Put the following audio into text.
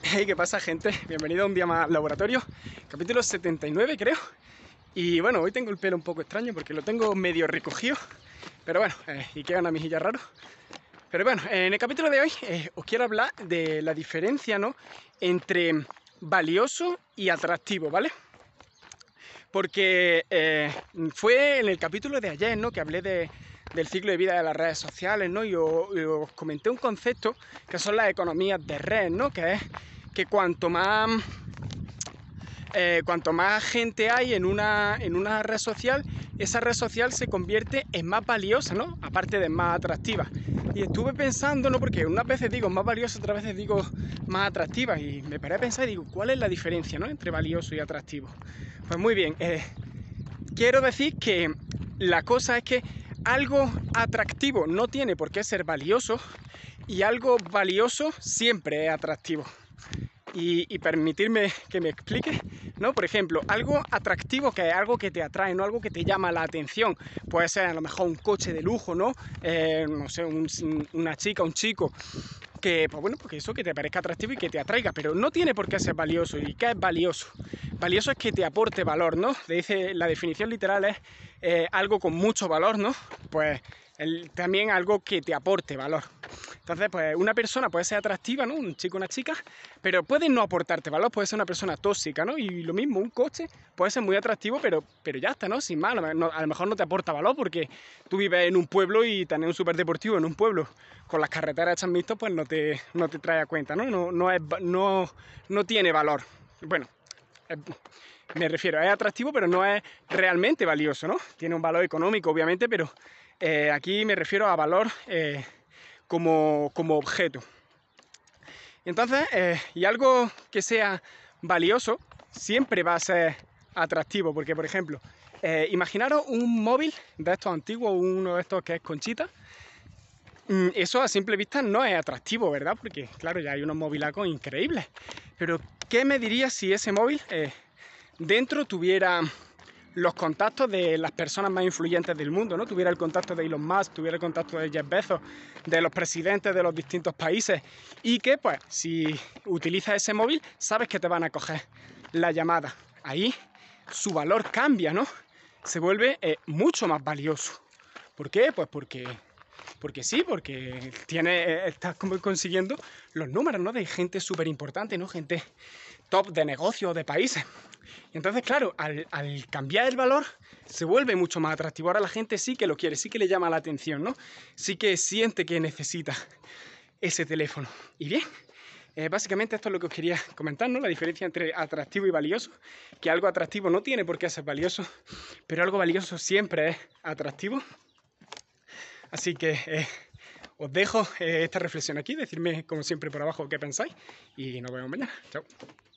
Hey, ¿qué pasa gente? Bienvenido a un día más laboratorio, capítulo 79 creo. Y bueno, hoy tengo el pelo un poco extraño porque lo tengo medio recogido, pero bueno, eh, y queda una mejilla raro. Pero bueno, en el capítulo de hoy eh, os quiero hablar de la diferencia ¿no? entre valioso y atractivo, ¿vale? Porque eh, fue en el capítulo de ayer, ¿no? Que hablé de, del ciclo de vida de las redes sociales, ¿no? Y os, comenté un concepto que son las economías de red, ¿no? Que es que cuanto más eh, cuanto más gente hay en una, en una red social, esa red social se convierte en más valiosa, ¿no? Aparte de más atractiva. Y estuve pensando, ¿no? Porque unas veces digo más valiosa, otras veces digo más atractiva. Y me paré a pensar y digo, ¿cuál es la diferencia, ¿no? Entre valioso y atractivo. Pues muy bien, eh, quiero decir que la cosa es que algo atractivo no tiene por qué ser valioso y algo valioso siempre es atractivo. Y, permitirme que me explique, ¿no? Por ejemplo, algo atractivo que es algo que te atrae, no algo que te llama la atención. Puede ser a lo mejor un coche de lujo, ¿no? Eh, no sé, una chica, un chico que, pues bueno, porque eso que te parezca atractivo y que te atraiga, pero no tiene por qué ser valioso. ¿Y qué es valioso? Valioso es que te aporte valor, ¿no? Dice, la definición literal es eh, algo con mucho valor, ¿no? Pues también algo que te aporte valor. Entonces, pues una persona puede ser atractiva, ¿no? Un chico, una chica, pero puede no aportarte valor, puede ser una persona tóxica, ¿no? Y lo mismo, un coche puede ser muy atractivo, pero, pero ya está, ¿no? Sin más, a lo mejor no te aporta valor porque tú vives en un pueblo y tener un superdeportivo en un pueblo con las carreteras hechas mixtas, pues no te, no te trae a cuenta, ¿no? No, no, es, no, no tiene valor. Bueno, me refiero, es atractivo, pero no es realmente valioso, ¿no? Tiene un valor económico, obviamente, pero eh, aquí me refiero a valor eh, como, objeto. Entonces, eh, y algo que sea valioso siempre va a ser atractivo, porque por ejemplo, imaginaros un móvil de estos antiguos, uno de estos que es conchita, mm, eso a simple vista no es atractivo, ¿verdad? Porque claro, ya hay unos móvilacos increíbles. Pero, ¿qué me diría si ese móvil dentro tuviera los contactos de las personas más influyentes del mundo, ¿no? Tuviera el contacto de Elon Musk, tuviera el contacto de Jeff Bezos, de los presidentes de los distintos países y que, pues, si utilizas ese móvil, sabes que te van a coger la llamada. Ahí su valor cambia, ¿no? Se vuelve eh, mucho más valioso. ¿Por qué? Pues porque porque sí, porque tiene, estás consiguiendo los números, ¿no? De gente súper importante, ¿no? Gente top de negocios, de países. Y entonces, claro, al, cambiar el valor, se vuelve mucho más atractivo. Ahora la gente sí que lo quiere, sí que le llama la atención, ¿no? Sí que siente que necesita ese teléfono. Y bien, eh, básicamente esto es lo que os quería comentar, ¿no? La diferencia entre atractivo y valioso. Que algo atractivo no tiene por qué ser valioso, pero algo valioso siempre es atractivo. Así que eh, os dejo eh, esta reflexión aquí, decirme como siempre por abajo qué pensáis y nos vemos mañana. Chao.